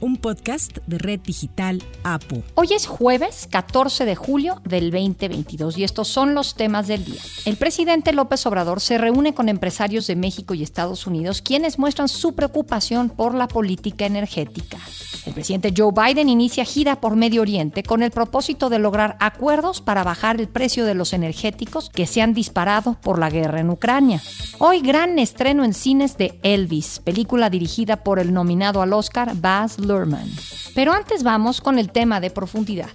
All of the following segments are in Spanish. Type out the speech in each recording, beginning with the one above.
un podcast de Red Digital APU. Hoy es jueves 14 de julio del 2022 y estos son los temas del día. El presidente López Obrador se reúne con empresarios de México y Estados Unidos quienes muestran su preocupación por la política energética. El presidente Joe Biden inicia gira por Medio Oriente con el propósito de lograr acuerdos para bajar el precio de los energéticos que se han disparado por la guerra en Ucrania. Hoy gran estreno en cines de Elvis, película dirigida por el nominado al Oscar Baz Luhrmann. Pero antes vamos con el tema de profundidad.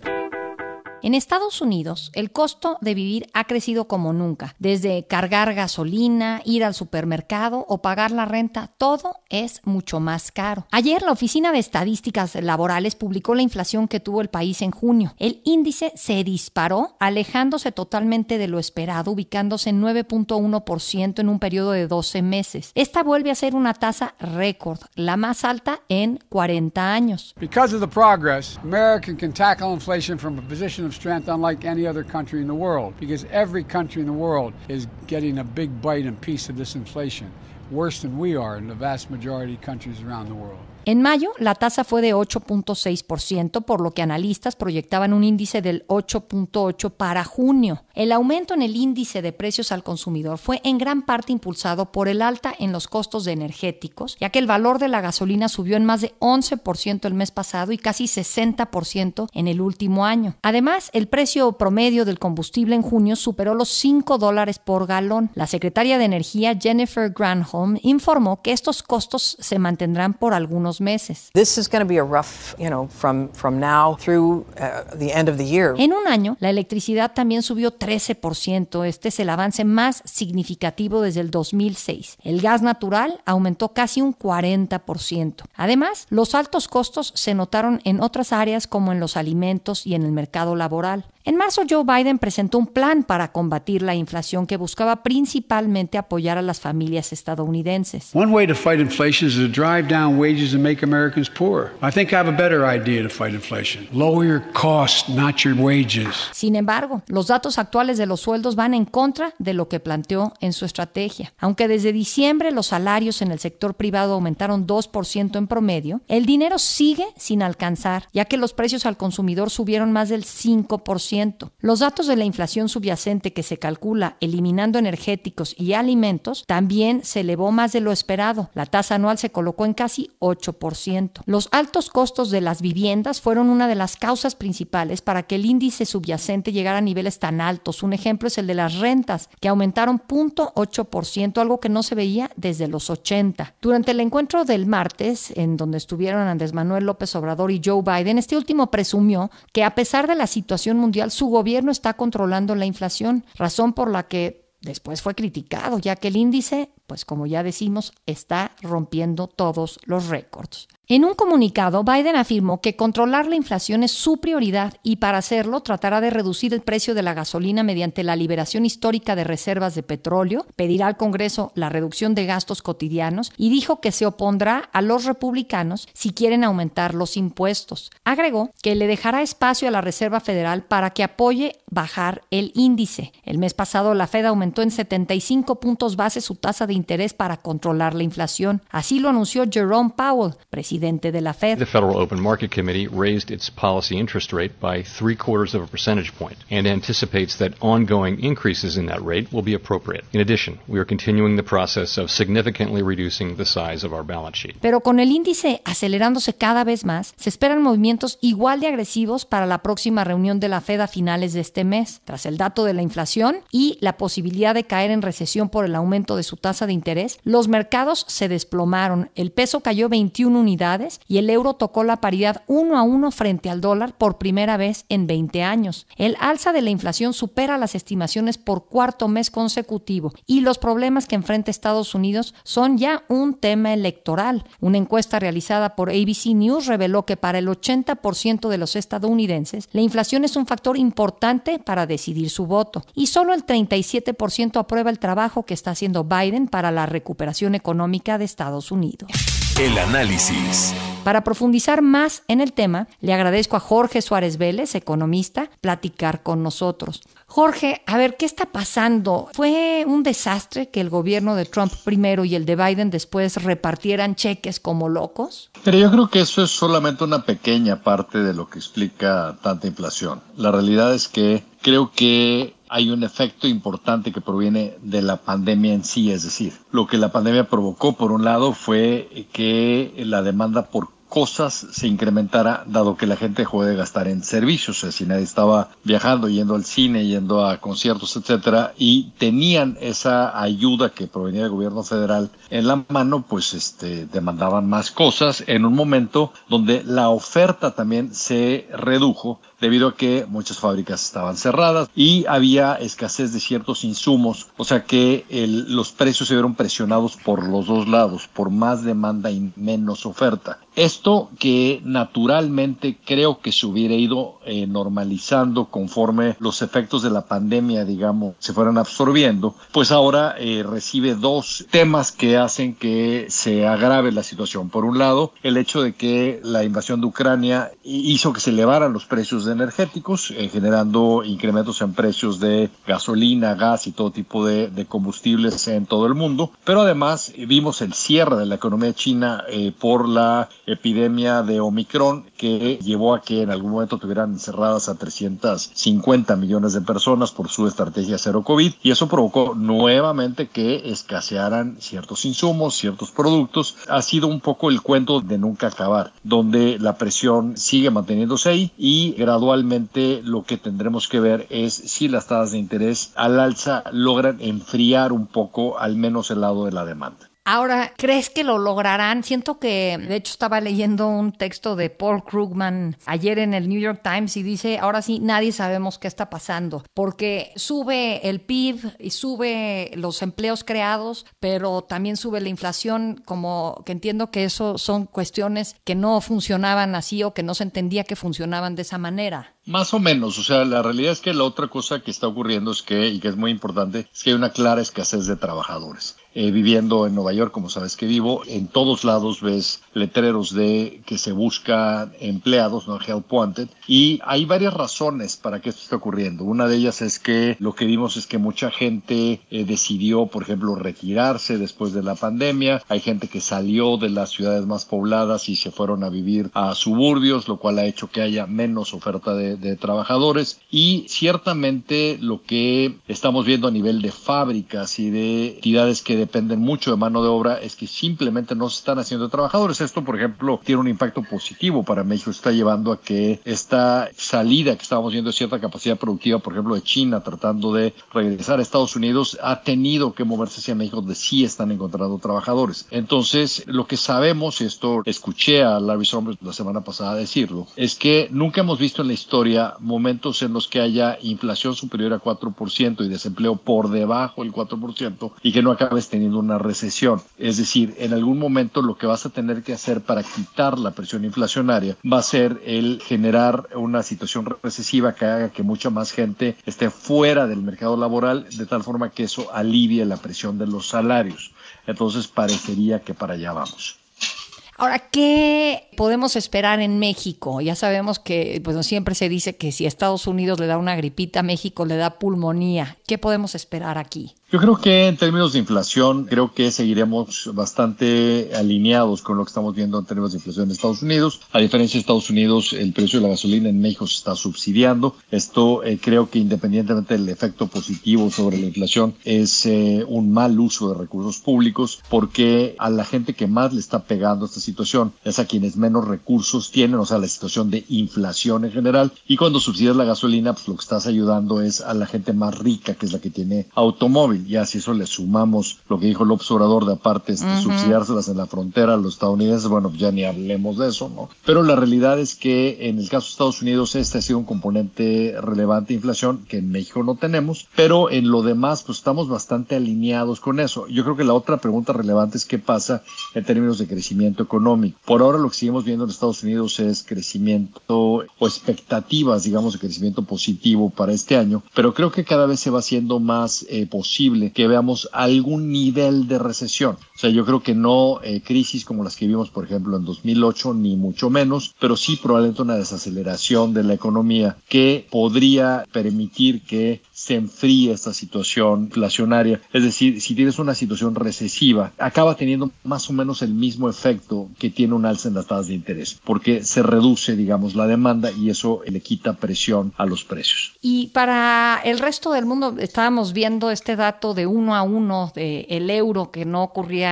En Estados Unidos, el costo de vivir ha crecido como nunca. Desde cargar gasolina, ir al supermercado o pagar la renta, todo es mucho más caro. Ayer la Oficina de Estadísticas Laborales publicó la inflación que tuvo el país en junio. El índice se disparó, alejándose totalmente de lo esperado, ubicándose en 9.1% en un periodo de 12 meses. Esta vuelve a ser una tasa récord, la más alta en 40 años. Because of the progress, America can tackle inflation from a position of strength unlike any other country in the world because every country in the world is getting a big bite and piece of this inflation, worse than we are in the vast majority of countries around the world. En mayo, la tasa fue de 8.6%, por lo que analistas proyectaban un índice del 8.8 para junio. El aumento en el índice de precios al consumidor fue en gran parte impulsado por el alta en los costos de energéticos, ya que el valor de la gasolina subió en más de 11% el mes pasado y casi 60% en el último año. Además, el precio promedio del combustible en junio superó los 5 dólares por galón. La secretaria de Energía, Jennifer Granholm, informó que estos costos se mantendrán por algunos meses. En un año, la electricidad también subió 13%. Este es el avance más significativo desde el 2006. El gas natural aumentó casi un 40%. Además, los altos costos se notaron en otras áreas como en los alimentos y en el mercado laboral. En marzo, Joe Biden presentó un plan para combatir la inflación que buscaba principalmente apoyar a las familias estadounidenses. One way to fight inflation is to drive down wages and make Americans poor. I think I have a better idea to fight inflation. Lower your costs, not your wages. Sin embargo, los datos actuales de los sueldos van en contra de lo que planteó en su estrategia. Aunque desde diciembre los salarios en el sector privado aumentaron 2% en promedio, el dinero sigue sin alcanzar, ya que los precios al consumidor subieron más del 5%. Los datos de la inflación subyacente que se calcula eliminando energéticos y alimentos también se elevó más de lo esperado. La tasa anual se colocó en casi 8%. Los altos costos de las viviendas fueron una de las causas principales para que el índice subyacente llegara a niveles tan altos. Un ejemplo es el de las rentas, que aumentaron 0.8%, algo que no se veía desde los 80. Durante el encuentro del martes, en donde estuvieron Andrés Manuel López Obrador y Joe Biden, este último presumió que a pesar de la situación mundial su gobierno está controlando la inflación, razón por la que después fue criticado, ya que el índice, pues como ya decimos, está rompiendo todos los récords. En un comunicado, Biden afirmó que controlar la inflación es su prioridad y para hacerlo tratará de reducir el precio de la gasolina mediante la liberación histórica de reservas de petróleo, pedirá al Congreso la reducción de gastos cotidianos y dijo que se opondrá a los republicanos si quieren aumentar los impuestos. Agregó que le dejará espacio a la Reserva Federal para que apoye bajar el índice. El mes pasado la Fed aumentó en 75 puntos base su tasa de interés para controlar la inflación. Así lo anunció Jerome Powell, presidente presidente de la Fed. The Federal Open Market Committee raised its policy interest rate by three quarters of a percentage point and anticipates that ongoing increases in that rate will be appropriate. In addition, we are continuing the process of significantly reducing the size of our balance sheet. Pero con el índice acelerándose cada vez más, se esperan movimientos igual de agresivos para la próxima reunión de la Fed a finales de este mes, tras el dato de la inflación y la posibilidad de caer en recesión por el aumento de su tasa de interés. Los mercados se desplomaron, el peso cayó 21 unidades y el euro tocó la paridad uno a uno frente al dólar por primera vez en 20 años. El alza de la inflación supera las estimaciones por cuarto mes consecutivo y los problemas que enfrenta Estados Unidos son ya un tema electoral. Una encuesta realizada por ABC News reveló que para el 80% de los estadounidenses la inflación es un factor importante para decidir su voto y solo el 37% aprueba el trabajo que está haciendo Biden para la recuperación económica de Estados Unidos. El análisis. Para profundizar más en el tema, le agradezco a Jorge Suárez Vélez, economista, platicar con nosotros. Jorge, a ver, ¿qué está pasando? ¿Fue un desastre que el gobierno de Trump primero y el de Biden después repartieran cheques como locos? Pero yo creo que eso es solamente una pequeña parte de lo que explica tanta inflación. La realidad es que creo que hay un efecto importante que proviene de la pandemia en sí, es decir, lo que la pandemia provocó por un lado fue que la demanda por cosas se incrementara dado que la gente dejó de gastar en servicios, o sea, si nadie estaba viajando, yendo al cine, yendo a conciertos, etcétera, y tenían esa ayuda que provenía del gobierno federal en la mano, pues este demandaban más cosas en un momento donde la oferta también se redujo debido a que muchas fábricas estaban cerradas y había escasez de ciertos insumos, o sea que los precios se vieron presionados por los dos lados, por más demanda y menos oferta. Esto que naturalmente creo que se hubiera ido eh, normalizando conforme los efectos de la pandemia, digamos, se fueran absorbiendo, pues ahora eh, recibe dos temas que hacen que se agrave la situación. Por un lado, el hecho de que la invasión de Ucrania hizo que se elevaran los precios de energéticos, eh, generando incrementos en precios de gasolina, gas y todo tipo de, combustibles en todo el mundo. Pero además vimos el cierre de la economía china por la epidemia de Omicron que llevó a que en algún momento tuvieran encerradas a 350 millones de personas por su estrategia cero COVID y eso provocó nuevamente que escasearan ciertos insumos, ciertos productos. Ha sido un poco el cuento de nunca acabar, donde la presión sigue manteniéndose ahí y gradualmente lo que tendremos que ver es si las tasas de interés al alza logran enfriar un poco al menos el lado de la demanda. Ahora, ¿crees que lo lograrán? Siento que, de hecho, estaba leyendo un texto de Paul Krugman ayer en el New York Times y dice, ahora sí, nadie sabemos qué está pasando, porque sube el PIB y sube los empleos creados, pero también sube la inflación, como que entiendo que eso son cuestiones que no funcionaban así o que no se entendía que funcionaban de esa manera. Más o menos, o sea, la realidad es que la otra cosa que está ocurriendo es que, y que es muy importante, es que hay una clara escasez de trabajadores. Eh, viviendo en Nueva York, como sabes que vivo, en todos lados ves letreros de que se busca empleados, no help wanted, y hay varias razones para que esto esté ocurriendo. Una de ellas es que lo que vimos es que mucha gente eh, decidió, por ejemplo, retirarse después de la pandemia. Hay gente que salió de las ciudades más pobladas y se fueron a vivir a suburbios, lo cual ha hecho que haya menos oferta de, de trabajadores. Y ciertamente lo que estamos viendo a nivel de fábricas y de entidades que dependen mucho de mano de obra es que simplemente no se están haciendo trabajadores. Esto, por ejemplo, tiene un impacto positivo para México. Está llevando a que esta salida que estábamos viendo de cierta capacidad productiva, por ejemplo, de China tratando de regresar a Estados Unidos, ha tenido que moverse hacia México donde sí están encontrando trabajadores. Entonces, lo que sabemos, y esto escuché a Larry Summers la semana pasada decirlo, es que nunca hemos visto en la historia momentos en los que haya inflación superior a 4% y desempleo por debajo del 4% y que no acabes teniendo una recesión. Es decir, en algún momento lo que vas a tener que hacer para quitar la presión inflacionaria va a ser el generar una situación recesiva que haga que mucha más gente esté fuera del mercado laboral, de tal forma que eso alivie la presión de los salarios. Entonces parecería que para allá vamos. Ahora, ¿qué podemos esperar en México? Ya sabemos que pues, siempre se dice que si Estados Unidos le da una gripita, México le da pulmonía. ¿Qué podemos esperar aquí? Yo creo que en términos de inflación, creo que seguiremos bastante alineados con lo que estamos viendo en términos de inflación en Estados Unidos. A diferencia de Estados Unidos, el precio de la gasolina en México se está subsidiando. Esto eh, creo que independientemente del efecto positivo sobre la inflación, es eh, un mal uso de recursos públicos porque a la gente que más le está pegando esta situación es a quienes menos recursos tienen, o sea, la situación de inflación en general. Y cuando subsidias la gasolina, pues lo que estás ayudando es a la gente más rica, que es la que tiene automóvil ya si eso le sumamos lo que dijo López Obrador de aparte este, subsidiárselas en la frontera a los estadounidenses, bueno, ya ni hablemos de eso, ¿no? Pero la realidad es que en el caso de Estados Unidos este ha sido un componente relevante de inflación que en México no tenemos, pero en lo demás pues estamos bastante alineados con eso. Yo creo que la otra pregunta relevante es qué pasa en términos de crecimiento económico. Por ahora lo que seguimos viendo en Estados Unidos es crecimiento o expectativas, digamos, de crecimiento positivo para este año, pero creo que cada vez se va haciendo más eh, posible que veamos algún nivel de recesión. O sea, yo creo que no eh, crisis como las que vimos, por ejemplo, en 2008, ni mucho menos, pero sí probablemente una desaceleración de la economía que podría permitir que se enfríe esta situación inflacionaria. Es decir, si tienes una situación recesiva, acaba teniendo más o menos el mismo efecto que tiene un alza en las tasas de interés, porque se reduce, digamos, la demanda y eso le quita presión a los precios. Y para el resto del mundo, estábamos viendo este dato de uno a uno del el euro que no ocurría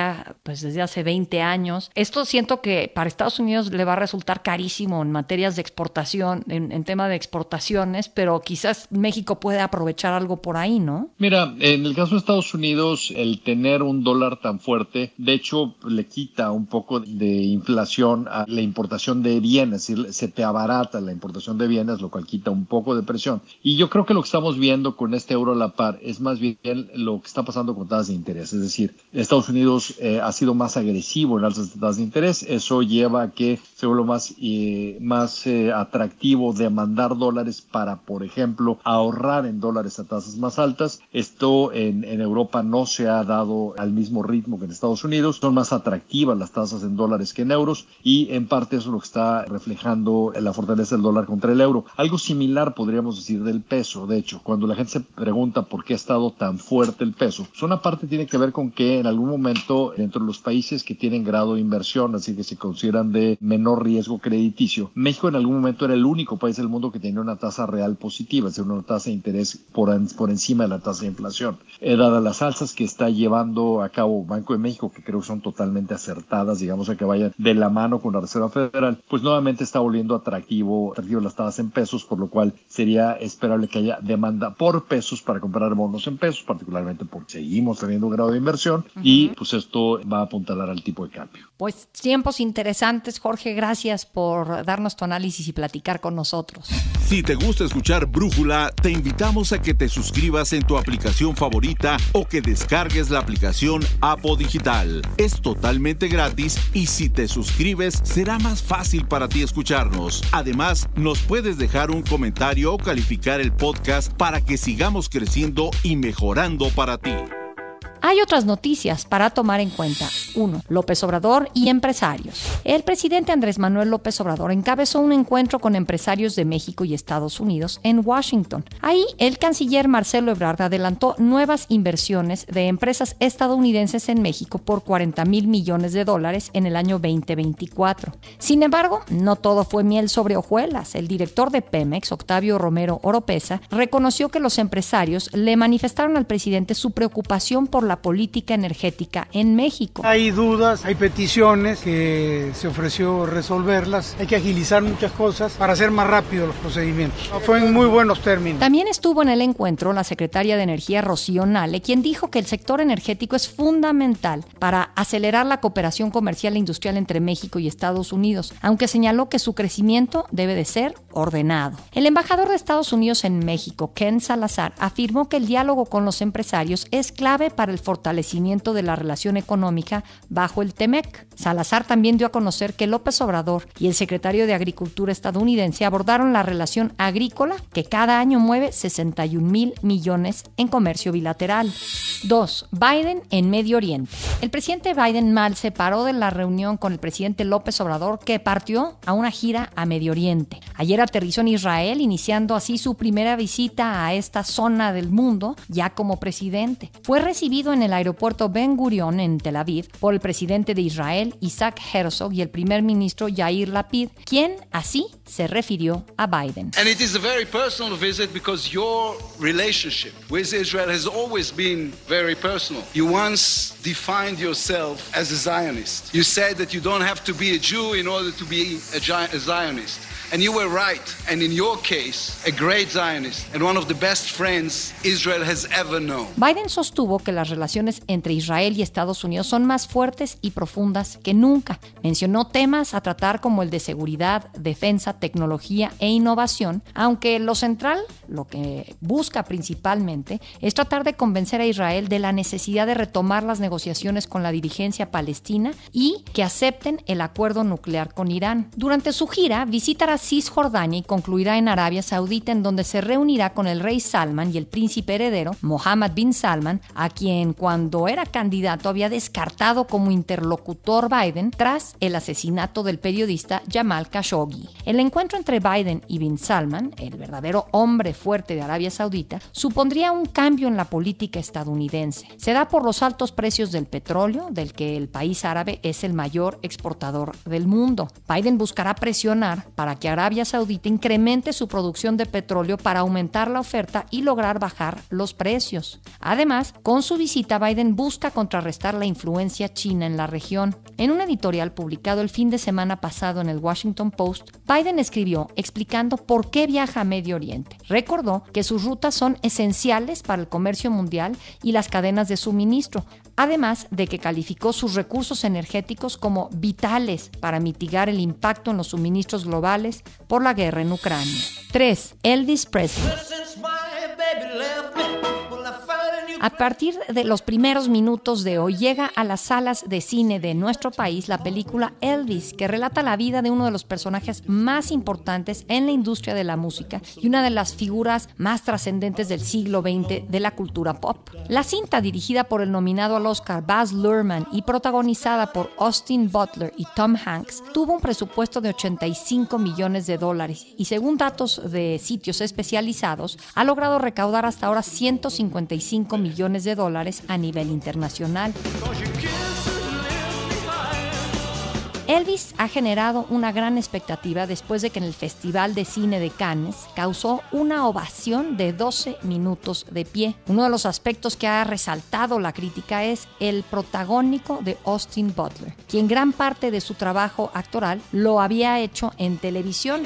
pues desde hace 20 años. Esto siento que para Estados Unidos le va a resultar carísimo en materias de exportación, en, tema de exportaciones, pero quizás México puede aprovechar algo por ahí, ¿no? Mira, en el caso de Estados Unidos, el tener un dólar tan fuerte, de hecho, le quita un poco de inflación a la importación de bienes, se te abarata la importación de bienes, lo cual quita un poco de presión. Y yo creo que lo que estamos viendo con este euro a la par es más bien lo que está pasando con tasas de interés, es decir, Estados Unidos eh, ha sido más agresivo en alzas tasas de interés. Eso lleva a que se vuelva más, eh, más eh, atractivo demandar dólares para, por ejemplo, ahorrar en dólares a tasas más altas. Esto en, en Europa no se ha dado al mismo ritmo que en Estados Unidos. Son más atractivas las tasas en dólares que en euros y en parte eso es lo que está reflejando la fortaleza del dólar contra el euro. Algo similar podríamos decir del peso. De hecho, cuando la gente se pregunta por qué ha estado tan fuerte el peso, pues una parte tiene que ver con que en algún momento dentro de los países que tienen grado de inversión, así que se consideran de menor riesgo crediticio. México en algún momento era el único país del mundo que tenía una tasa real positiva, es decir, una tasa de interés por, por encima de la tasa de inflación. Eh, dadas las alzas que está llevando a cabo Banco de México, que creo que son totalmente acertadas, digamos, a que vayan de la mano con la Reserva Federal, pues nuevamente está volviendo atractivo, atractivo las tasas en pesos, por lo cual sería esperable que haya demanda por pesos para comprar bonos en pesos, particularmente porque seguimos teniendo un grado de inversión y pues esto va a apuntalar al tipo de cambio. Pues tiempos interesantes, Jorge, gracias por darnos tu análisis y platicar con nosotros. Si te gusta escuchar Brújula, te invitamos a que te suscribas en tu aplicación favorita o que descargues la aplicación Apo Digital. Es totalmente gratis y si te suscribes será más fácil para ti escucharnos. Además, nos puedes dejar un comentario o calificar el podcast para que sigamos creciendo y mejorando para ti. Hay otras noticias para tomar en cuenta. 1. López Obrador y empresarios. El presidente Andrés Manuel López Obrador encabezó un encuentro con empresarios de México y Estados Unidos en Washington. Ahí, el canciller Marcelo Ebrard adelantó nuevas inversiones de empresas estadounidenses en México por 40 mil millones de dólares en el año 2024. Sin embargo, no todo fue miel sobre hojuelas. El director de Pemex, Octavio Romero Oropesa, reconoció que los empresarios le manifestaron al presidente su preocupación por la política energética en México. Hay dudas, hay peticiones que se ofreció resolverlas. Hay que agilizar muchas cosas para hacer más rápido los procedimientos. Fue en muy buenos términos. También estuvo en el encuentro la secretaria de Energía Rocío Nale, quien dijo que el sector energético es fundamental para acelerar la cooperación comercial e industrial entre México y Estados Unidos, aunque señaló que su crecimiento debe de ser ordenado. El embajador de Estados Unidos en México, Ken Salazar, afirmó que el diálogo con los empresarios es clave para el fortalecimiento de la relación económica bajo el TEMEC. Salazar también dio a conocer que López Obrador y el secretario de Agricultura estadounidense abordaron la relación agrícola que cada año mueve 61 mil millones en comercio bilateral. 2. Biden en Medio Oriente. El presidente Biden mal se paró de la reunión con el presidente López Obrador que partió a una gira a Medio Oriente. Ayer aterrizó en Israel, iniciando así su primera visita a esta zona del mundo ya como presidente. Fue recibido en el aeropuerto Ben Gurion en Tel Aviv por el presidente de Israel Isaac Herzog y el primer ministro Yair Lapid, quien así se refirió a Biden. And it is a very personal visit because your relationship with Israel has always been very personal. You once defined yourself as a Zionist. You said that you don't have to be a Jew in order to be a, Zionist. And you were right. And in your case, a great Zionist and one of the best friends Israel has ever known. Biden sostuvo que las relaciones entre Israel y Estados Unidos son más fuertes y profundas que nunca. Mencionó temas a tratar como el de seguridad, defensa, tecnología e innovación, aunque lo central, lo que busca principalmente, es tratar de convencer a Israel de la necesidad de retomar las negociaciones con la dirigencia palestina y que acepten el acuerdo nuclear con Irán. Durante su gira, visitará Cisjordania y concluirá en Arabia Saudita, en donde se reunirá con el rey Salman y el príncipe heredero, Mohammed bin Salman, a quien cuando era candidato había descartado como interlocutor Biden tras el asesinato del periodista Jamal Khashoggi. El encuentro entre Biden y bin Salman, el verdadero hombre fuerte de Arabia Saudita, supondría un cambio en la política estadounidense. Se da por los altos precios del petróleo, del que el país árabe es el mayor exportador del mundo. Biden buscará presionar para que Arabia Saudita incremente su producción de petróleo para aumentar la oferta y lograr bajar los precios. Además, con su visita Biden busca contrarrestar la influencia china en la región. En un editorial publicado el fin de semana pasado en el Washington Post, Biden escribió explicando por qué viaja a Medio Oriente. Recordó que sus rutas son esenciales para el comercio mundial y las cadenas de suministro, además de que calificó sus recursos energéticos como vitales para mitigar el impacto en los suministros globales por la guerra en Ucrania. 3. Elvis Presley. A partir de los primeros minutos de hoy llega a las salas de cine de nuestro país la película Elvis, que relata la vida de uno de los personajes más importantes en la industria de la música y una de las figuras más trascendentes del siglo XX de la cultura pop. La cinta, dirigida por el nominado al Oscar Baz Luhrmann y protagonizada por Austin Butler y Tom Hanks, tuvo un presupuesto de 85 millones de dólares y según datos de sitios especializados, ha logrado recaudar hasta ahora 155 millones de dólares a nivel internacional. Elvis ha generado una gran expectativa después de que en el Festival de Cine de Cannes causó una ovación de 12 minutos de pie. Uno de los aspectos que ha resaltado la crítica es el protagónico de Austin Butler, quien gran parte de su trabajo actoral lo había hecho en televisión.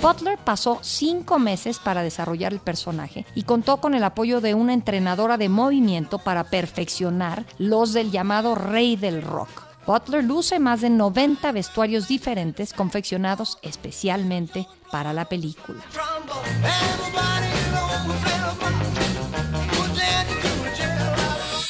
Butler pasó cinco meses para desarrollar el personaje y contó con el apoyo de una entrenadora de movimiento para perfeccionar los del llamado rey del rock. Butler luce más de 90 vestuarios diferentes confeccionados especialmente para la película.